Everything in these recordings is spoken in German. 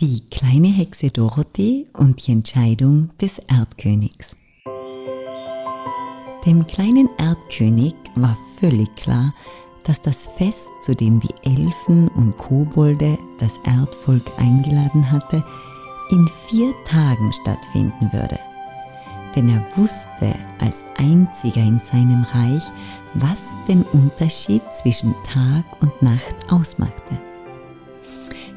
Die kleine Hexe Dorothee und die Entscheidung des Erdkönigs. Dem kleinen Erdkönig war völlig klar, dass das Fest, zu dem die Elfen und Kobolde das Erdvolk eingeladen hatte, in vier Tagen stattfinden würde. Denn er wusste als einziger in seinem Reich, was den Unterschied zwischen Tag und Nacht ausmachte.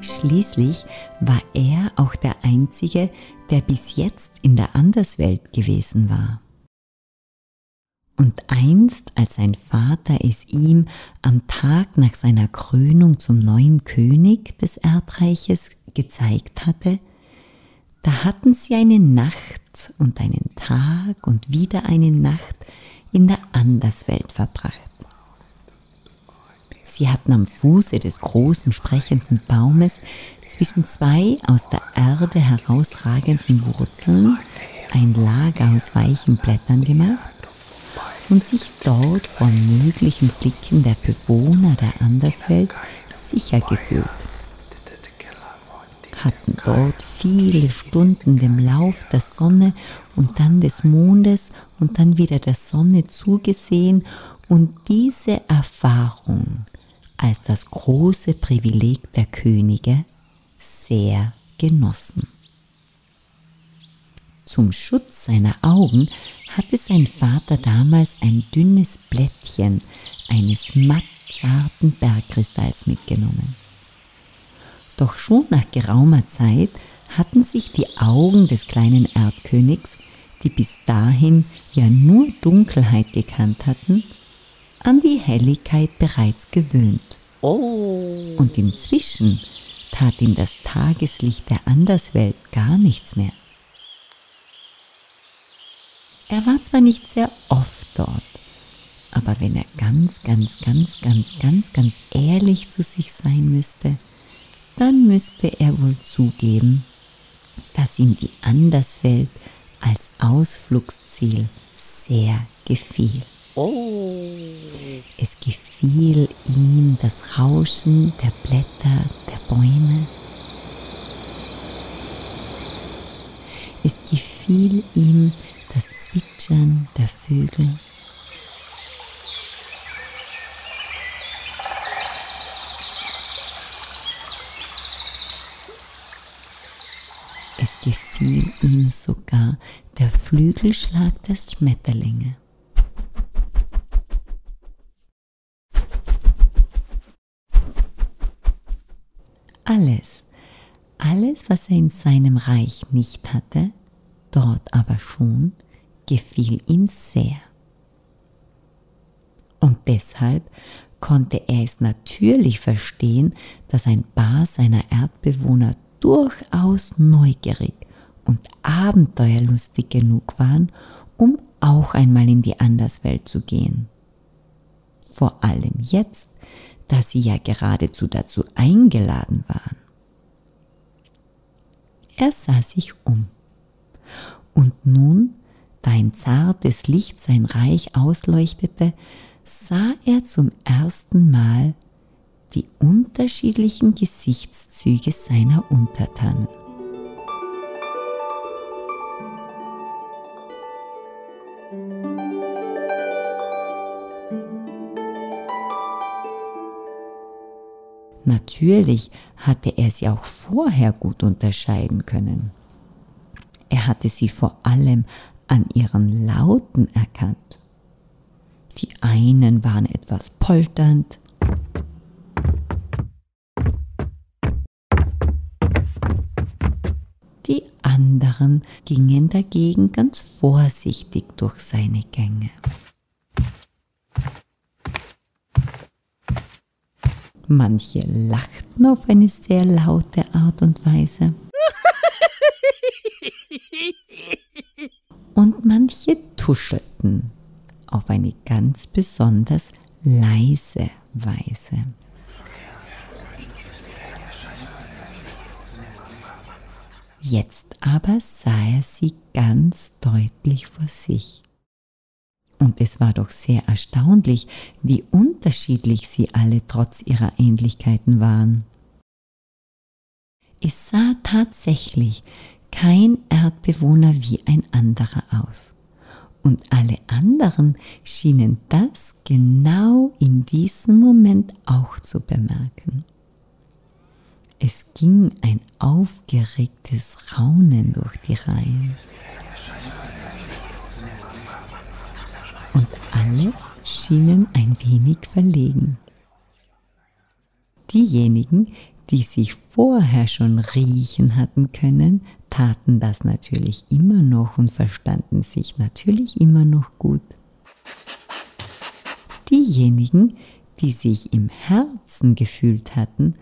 Schließlich war er auch der Einzige, der bis jetzt in der Anderswelt gewesen war. Und einst, als sein Vater es ihm am Tag nach seiner Krönung zum neuen König des Erdreiches gezeigt hatte, da hatten sie eine Nacht und einen Tag und wieder eine Nacht in der Anderswelt verbracht. Sie hatten am Fuße des großen sprechenden Baumes zwischen zwei aus der Erde herausragenden Wurzeln ein Lager aus weichen Blättern gemacht und sich dort vor möglichen Blicken der Bewohner der Anderswelt sicher gefühlt. Hatten dort viele Stunden dem Lauf der Sonne und dann des Mondes und dann wieder der Sonne zugesehen und diese Erfahrung als das große Privileg der Könige sehr genossen. Zum Schutz seiner Augen hatte sein Vater damals ein dünnes Blättchen eines mattzarten Bergkristalls mitgenommen. Doch schon nach geraumer Zeit hatten sich die Augen des kleinen Erdkönigs, die bis dahin ja nur Dunkelheit gekannt hatten, an die Helligkeit bereits gewöhnt. Oh. Und inzwischen tat ihm das Tageslicht der Anderswelt gar nichts mehr. Er war zwar nicht sehr oft dort, aber wenn er ganz, ganz, ganz, ganz, ganz, ganz ehrlich zu sich sein müsste, dann müsste er wohl zugeben, dass ihm die Anderswelt als Ausflugsziel sehr gefiel. Oh. Es gefiel ihm das Rauschen der Blätter der Bäume. Es gefiel ihm das Zwitschern der Vögel. Es gefiel ihm sogar der Flügelschlag der Schmetterlinge. Alles, alles, was er in seinem Reich nicht hatte, dort aber schon, gefiel ihm sehr. Und deshalb konnte er es natürlich verstehen, dass ein paar seiner Erdbewohner durchaus neugierig und abenteuerlustig genug waren, um auch einmal in die Anderswelt zu gehen. Vor allem jetzt, da sie ja geradezu dazu eingeladen waren. Er sah sich um. Und nun, da ein zartes Licht sein Reich ausleuchtete, sah er zum ersten Mal die unterschiedlichen Gesichtszüge seiner Untertanen. Natürlich hatte er sie auch vorher gut unterscheiden können. Er hatte sie vor allem an ihren Lauten erkannt. Die einen waren etwas polternd, die anderen gingen dagegen ganz vorsichtig durch seine Gänge. Manche lachten auf eine sehr laute Art und Weise. Und manche tuschelten auf eine ganz besonders leise Weise. Jetzt aber sah er sie ganz deutlich vor sich. Und es war doch sehr erstaunlich, wie unterschiedlich sie alle trotz ihrer Ähnlichkeiten waren. Es sah tatsächlich kein Erdbewohner wie ein anderer aus. Und alle anderen schienen das genau in diesem Moment auch zu bemerken. Es ging ein aufgeregtes Raunen durch die Reihen. Und alle schienen ein wenig verlegen. Diejenigen, die sich vorher schon riechen hatten können, taten das natürlich immer noch und verstanden sich natürlich immer noch gut. Diejenigen, die sich im Herzen gefühlt hatten,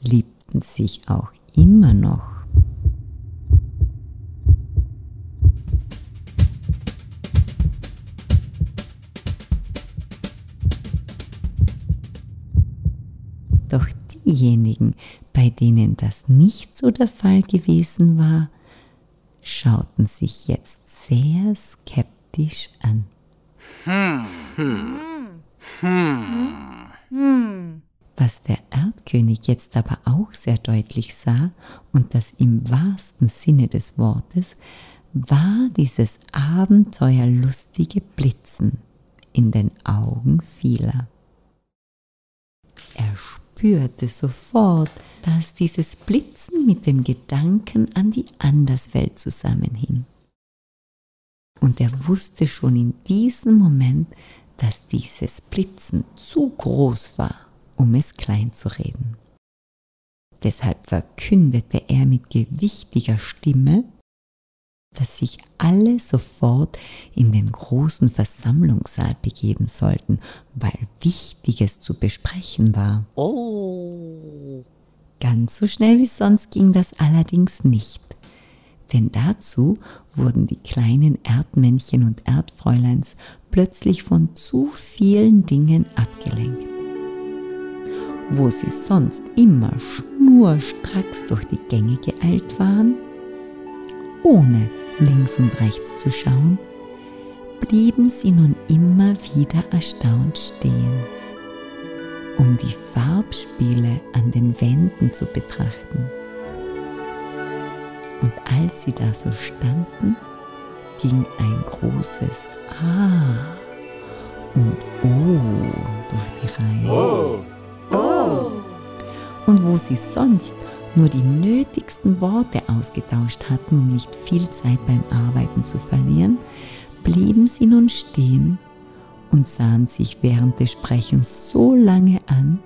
liebten sich auch immer noch. Diejenigen, bei denen das nicht so der Fall gewesen war, schauten sich jetzt sehr skeptisch an. Hm. Hm. Hm. Was der Erdkönig jetzt aber auch sehr deutlich sah, und das im wahrsten Sinne des Wortes, war dieses abenteuerlustige Blitzen in den Augen vieler. Er spürte sofort, dass dieses Blitzen mit dem Gedanken an die Anderswelt zusammenhing. Und er wusste schon in diesem Moment, dass dieses Blitzen zu groß war, um es klein zu reden. Deshalb verkündete er mit gewichtiger Stimme, dass sich alle sofort in den großen Versammlungssaal begeben sollten, weil Wichtiges zu besprechen war. Oh. Ganz so schnell wie sonst ging das allerdings nicht, denn dazu wurden die kleinen Erdmännchen und Erdfräuleins plötzlich von zu vielen Dingen abgelenkt. Wo sie sonst immer schnurstracks durch die Gänge geeilt waren, ohne links und rechts zu schauen, blieben sie nun immer wieder erstaunt stehen, um die Farbspiele an den Wänden zu betrachten. Und als sie da so standen, ging ein großes Ah und Oh durch die Reihe. Oh. Oh. Und wo sie sonst nur die nötigsten Worte ausgetauscht hatten, um nicht viel Zeit beim Arbeiten zu verlieren, blieben sie nun stehen und sahen sich während des Sprechens so lange an,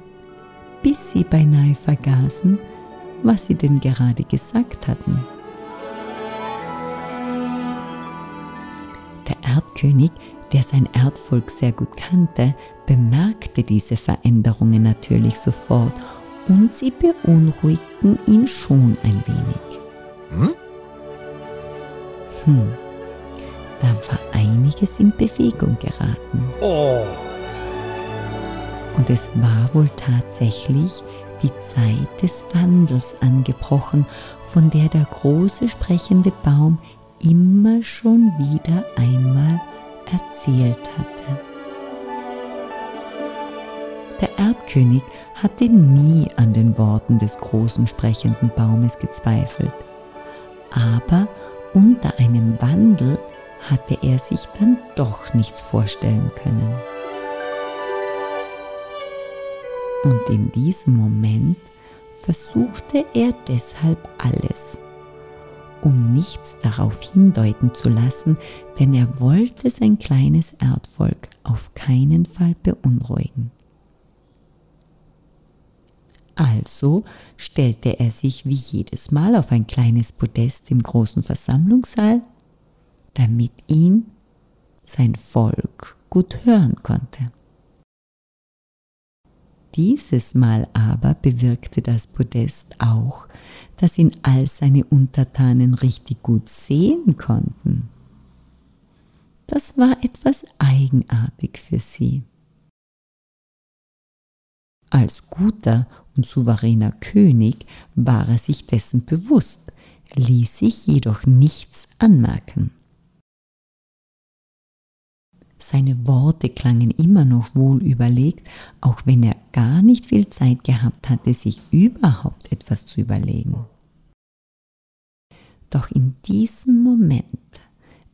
bis sie beinahe vergaßen, was sie denn gerade gesagt hatten. Der Erdkönig, der sein Erdvolk sehr gut kannte, bemerkte diese Veränderungen natürlich sofort und sie beunruhigten ihn schon ein wenig. Hm? Hm, da war einiges in Bewegung geraten. Oh. Und es war wohl tatsächlich die Zeit des Wandels angebrochen, von der der große sprechende Baum immer schon wieder einmal erzählt hatte. Der Erdkönig hatte nie an den Worten des großen sprechenden Baumes gezweifelt, aber unter einem Wandel hatte er sich dann doch nichts vorstellen können. Und in diesem Moment versuchte er deshalb alles, um nichts darauf hindeuten zu lassen, denn er wollte sein kleines Erdvolk auf keinen Fall beunruhigen. Also stellte er sich wie jedes Mal auf ein kleines Podest im großen Versammlungssaal, damit ihn sein Volk gut hören konnte. Dieses Mal aber bewirkte das Podest auch, dass ihn all seine Untertanen richtig gut sehen konnten. Das war etwas eigenartig für sie. Als guter und souveräner König war er sich dessen bewusst, ließ sich jedoch nichts anmerken. Seine Worte klangen immer noch wohl überlegt, auch wenn er gar nicht viel Zeit gehabt hatte, sich überhaupt etwas zu überlegen. Doch in diesem Moment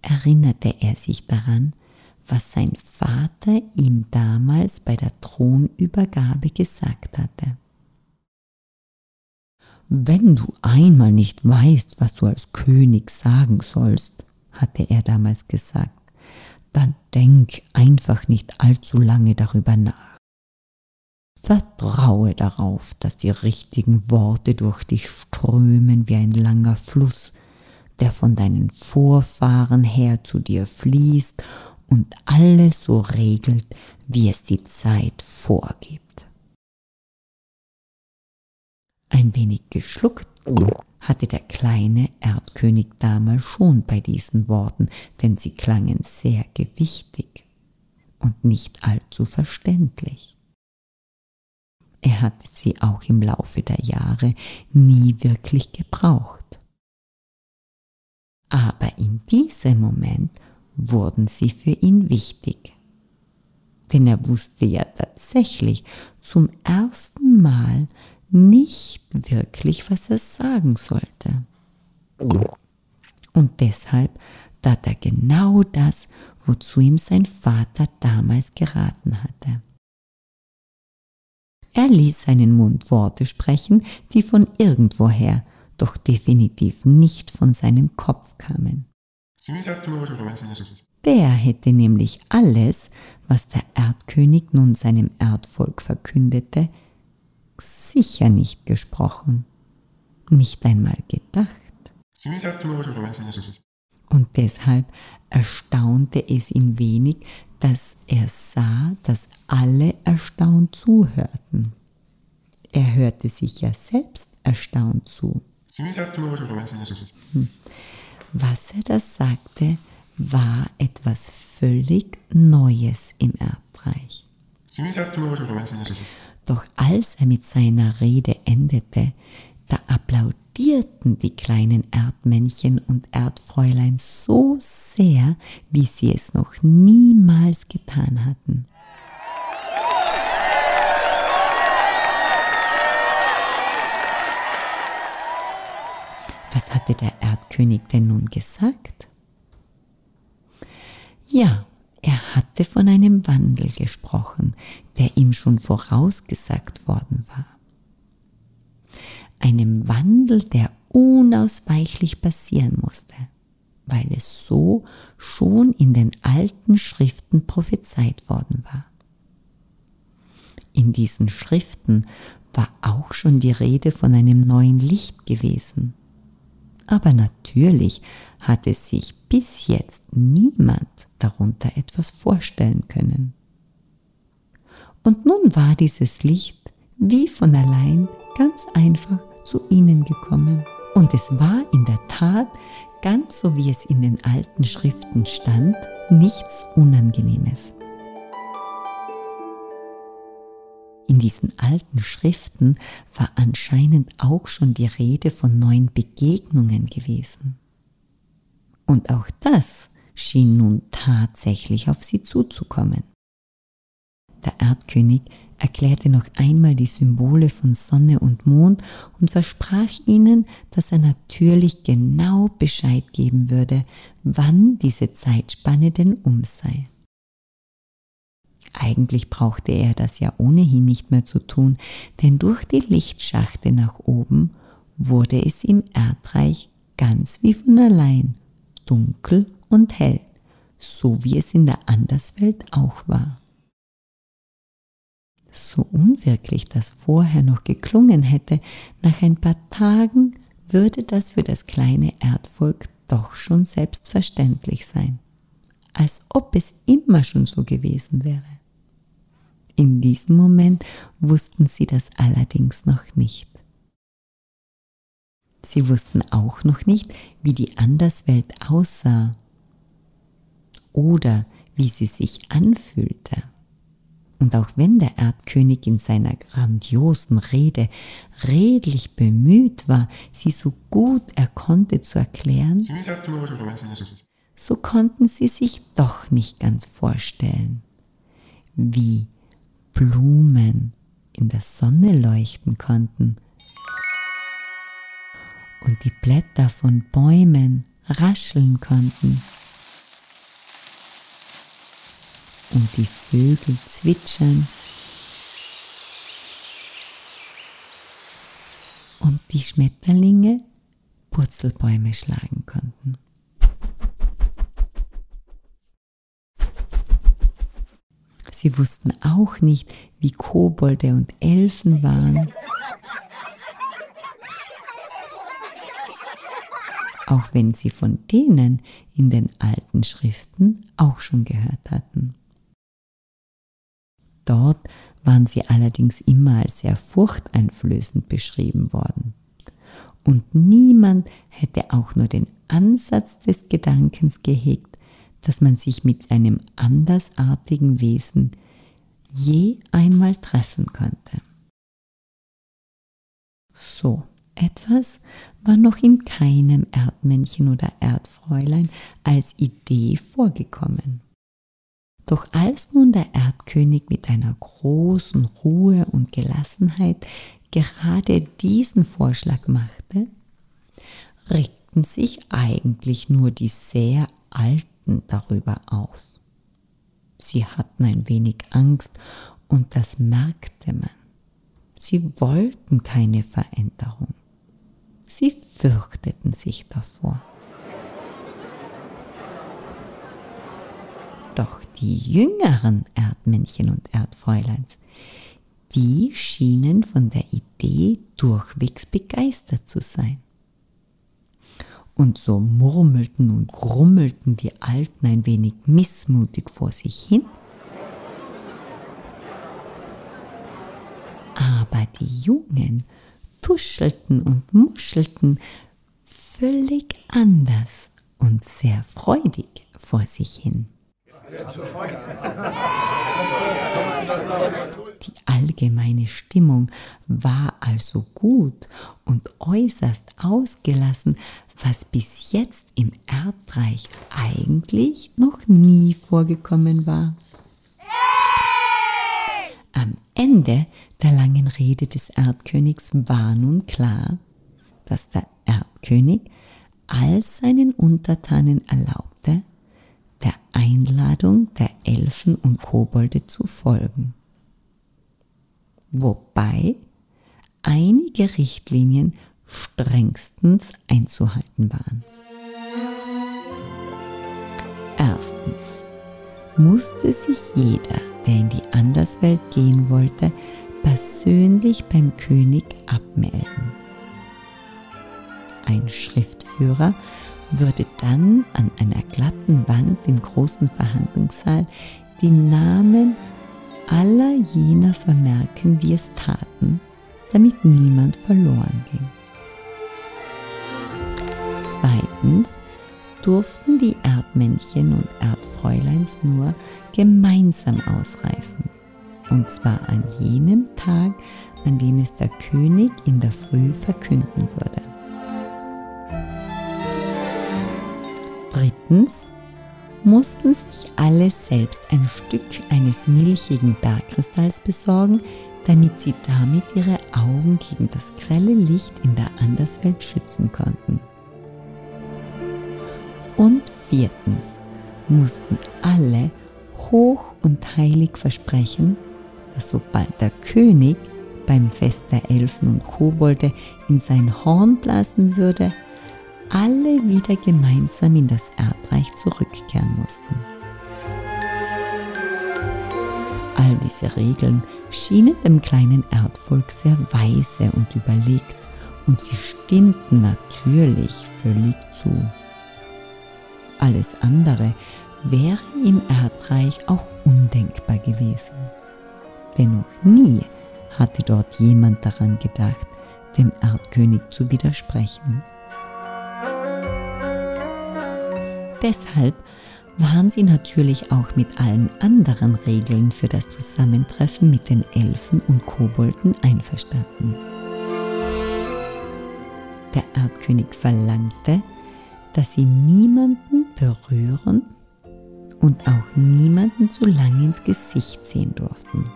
erinnerte er sich daran, was sein Vater ihm damals bei der Thronübergabe gesagt hatte. Wenn du einmal nicht weißt, was du als König sagen sollst, hatte er damals gesagt, dann denk einfach nicht allzu lange darüber nach. Vertraue darauf, dass die richtigen Worte durch dich strömen wie ein langer Fluss, der von deinen Vorfahren her zu dir fließt und alles so regelt, wie es die Zeit vorgibt. Ein wenig geschluckt hatte der kleine Erdkönig damals schon bei diesen Worten, denn sie klangen sehr gewichtig und nicht allzu verständlich. Er hatte sie auch im Laufe der Jahre nie wirklich gebraucht. Aber in diesem Moment wurden sie für ihn wichtig. Denn er wusste ja tatsächlich zum ersten Mal nicht wirklich, was er sagen sollte. Und deshalb tat er genau das, wozu ihm sein Vater damals geraten hatte. Er ließ seinen Mund Worte sprechen, die von irgendwoher, doch definitiv nicht von seinem Kopf kamen. Der hätte nämlich alles, was der Erdkönig nun seinem Erdvolk verkündete, sicher nicht gesprochen, nicht einmal gedacht. Und deshalb erstaunte es ihn wenig, dass er sah, dass alle erstaunt zuhörten. Er hörte sich ja selbst erstaunt zu. Hm. Was er da sagte, war etwas völlig Neues im Erdreich. Doch als er mit seiner Rede endete, da applaudierten die kleinen Erdmännchen und Erdfräulein so sehr, wie sie es noch niemals getan hatten. Was hatte der Erdkönig denn nun gesagt? Ja, er hatte von einem Wandel gesprochen, der ihm schon vorausgesagt worden war. Einem Wandel, der unausweichlich passieren musste, weil es so schon in den alten Schriften prophezeit worden war. In diesen Schriften war auch schon die Rede von einem neuen Licht gewesen. Aber natürlich hatte sich bis jetzt niemand darunter etwas vorstellen können. Und nun war dieses Licht wie von allein ganz einfach zu ihnen gekommen. Und es war in der Tat, ganz so wie es in den alten Schriften stand, nichts Unangenehmes. In diesen alten Schriften war anscheinend auch schon die Rede von neuen Begegnungen gewesen. Und auch das schien nun tatsächlich auf sie zuzukommen. Der Erdkönig erklärte noch einmal die Symbole von Sonne und Mond und versprach ihnen, dass er natürlich genau Bescheid geben würde, wann diese Zeitspanne denn um sei. Eigentlich brauchte er das ja ohnehin nicht mehr zu tun, denn durch die Lichtschachte nach oben wurde es im Erdreich ganz wie von allein dunkel und hell, so wie es in der Anderswelt auch war. So unwirklich das vorher noch geklungen hätte, nach ein paar Tagen würde das für das kleine Erdvolk doch schon selbstverständlich sein, als ob es immer schon so gewesen wäre. In diesem Moment wussten sie das allerdings noch nicht. Sie wussten auch noch nicht, wie die Anderswelt aussah oder wie sie sich anfühlte. Und auch wenn der Erdkönig in seiner grandiosen Rede redlich bemüht war, sie so gut er konnte zu erklären, so konnten sie sich doch nicht ganz vorstellen, wie Blumen in der Sonne leuchten konnten und die Blätter von Bäumen rascheln konnten. Und die Vögel zwitschern und die Schmetterlinge Purzelbäume schlagen konnten. Sie wussten auch nicht, wie Kobolde und Elfen waren. Auch wenn sie von denen in den alten Schriften auch schon gehört hatten. Dort waren sie allerdings immer als sehr furchteinflößend beschrieben worden. Und niemand hätte auch nur den Ansatz des Gedankens gehegt, dass man sich mit einem andersartigen Wesen je einmal treffen könnte. So etwas war noch in keinem Erdmännchen oder Erdfräulein als Idee vorgekommen. Doch als nun der Erdkönig mit einer großen Ruhe und Gelassenheit gerade diesen Vorschlag machte, regten sich eigentlich nur die sehr Alten darüber auf. Sie hatten ein wenig Angst und das merkte man. Sie wollten keine Veränderung. Sie fürchteten sich davor. Doch die jüngeren Erdmännchen und Erdfräuleins, die schienen von der Idee durchwegs begeistert zu sein. Und so murmelten und grummelten die Alten ein wenig missmutig vor sich hin. Aber die Jungen tuschelten und muschelten völlig anders und sehr freudig vor sich hin. Die allgemeine Stimmung war also gut und äußerst ausgelassen, was bis jetzt im Erdreich eigentlich noch nie vorgekommen war. Am Ende der langen Rede des Erdkönigs war nun klar, dass der Erdkönig all seinen Untertanen erlaubte, der Einladung der Elfen und Kobolde zu folgen. Wobei einige Richtlinien strengstens einzuhalten waren. Erstens musste sich jeder, der in die Anderswelt gehen wollte, persönlich beim König abmelden. Ein Schriftführer würde dann an einer glatten Wand im großen Verhandlungssaal die Namen aller jener vermerken, die es taten, damit niemand verloren ging. Zweitens durften die Erdmännchen und Erdfräuleins nur gemeinsam ausreisen, und zwar an jenem Tag, an dem es der König in der Früh verkünden würde. Drittens mussten sich alle selbst ein Stück eines milchigen Bergkristalls besorgen, damit sie damit ihre Augen gegen das grelle Licht in der Anderswelt schützen konnten. Und viertens mussten alle hoch und heilig versprechen, dass sobald der König beim Fest der Elfen und Kobolde in sein Horn blasen würde, alle wieder gemeinsam in das Erdreich zurückkehren mussten. All diese Regeln schienen dem kleinen Erdvolk sehr weise und überlegt und sie stimmten natürlich völlig zu. Alles andere wäre im Erdreich auch undenkbar gewesen. Denn noch nie hatte dort jemand daran gedacht, dem Erdkönig zu widersprechen. Deshalb waren sie natürlich auch mit allen anderen Regeln für das Zusammentreffen mit den Elfen und Kobolden einverstanden. Der Erdkönig verlangte, dass sie niemanden berühren und auch niemanden zu lange ins Gesicht sehen durften.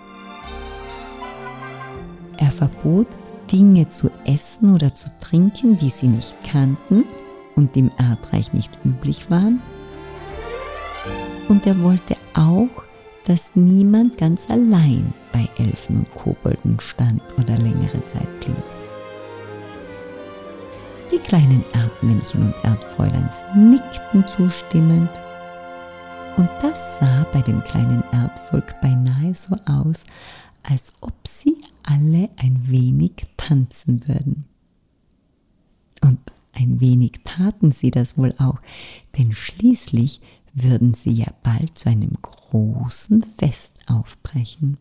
Er verbot Dinge zu essen oder zu trinken, die sie nicht kannten und im Erdreich nicht üblich waren. Und er wollte auch, dass niemand ganz allein bei Elfen und Kobolden stand oder längere Zeit blieb. Die kleinen Erdmännchen und Erdfräuleins nickten zustimmend. Und das sah bei dem kleinen Erdvolk beinahe so aus, als ob sie alle ein wenig tanzen würden. Und ein wenig taten sie das wohl auch, denn schließlich würden sie ja bald zu einem großen Fest aufbrechen.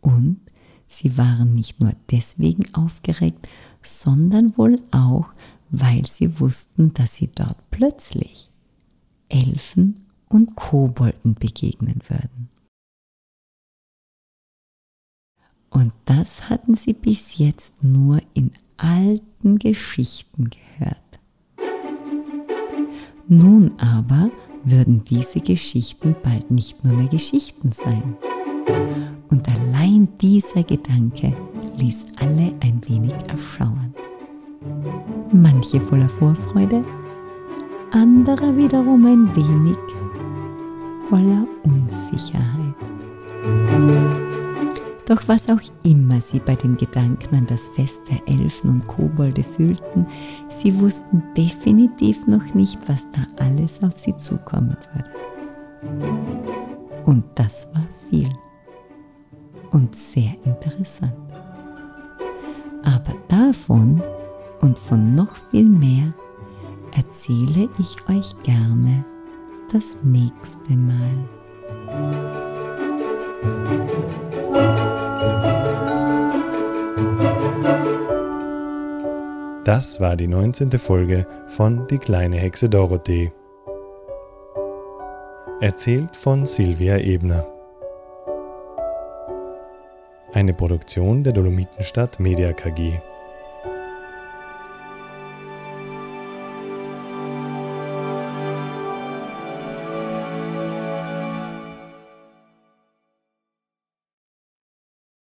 Und sie waren nicht nur deswegen aufgeregt, sondern wohl auch, weil sie wussten, dass sie dort plötzlich Elfen und Kobolden begegnen würden. Und das hatten sie bis jetzt nur in alten Geschichten gehört. Nun aber würden diese Geschichten bald nicht nur mehr Geschichten sein. Und allein dieser Gedanke ließ alle ein wenig erschauern. Manche voller Vorfreude, andere wiederum ein wenig voller Unsicherheit. Doch was auch immer sie bei dem Gedanken an das Fest der Elfen und Kobolde fühlten, sie wussten definitiv noch nicht, was da alles auf sie zukommen würde. Und das war viel und sehr interessant. Aber davon und von noch viel mehr erzähle ich euch gerne das nächste Mal. Das war die 19. Folge von Die kleine Hexe Dorothee. Erzählt von Silvia Ebner. Eine Produktion der Dolomitenstadt Media KG.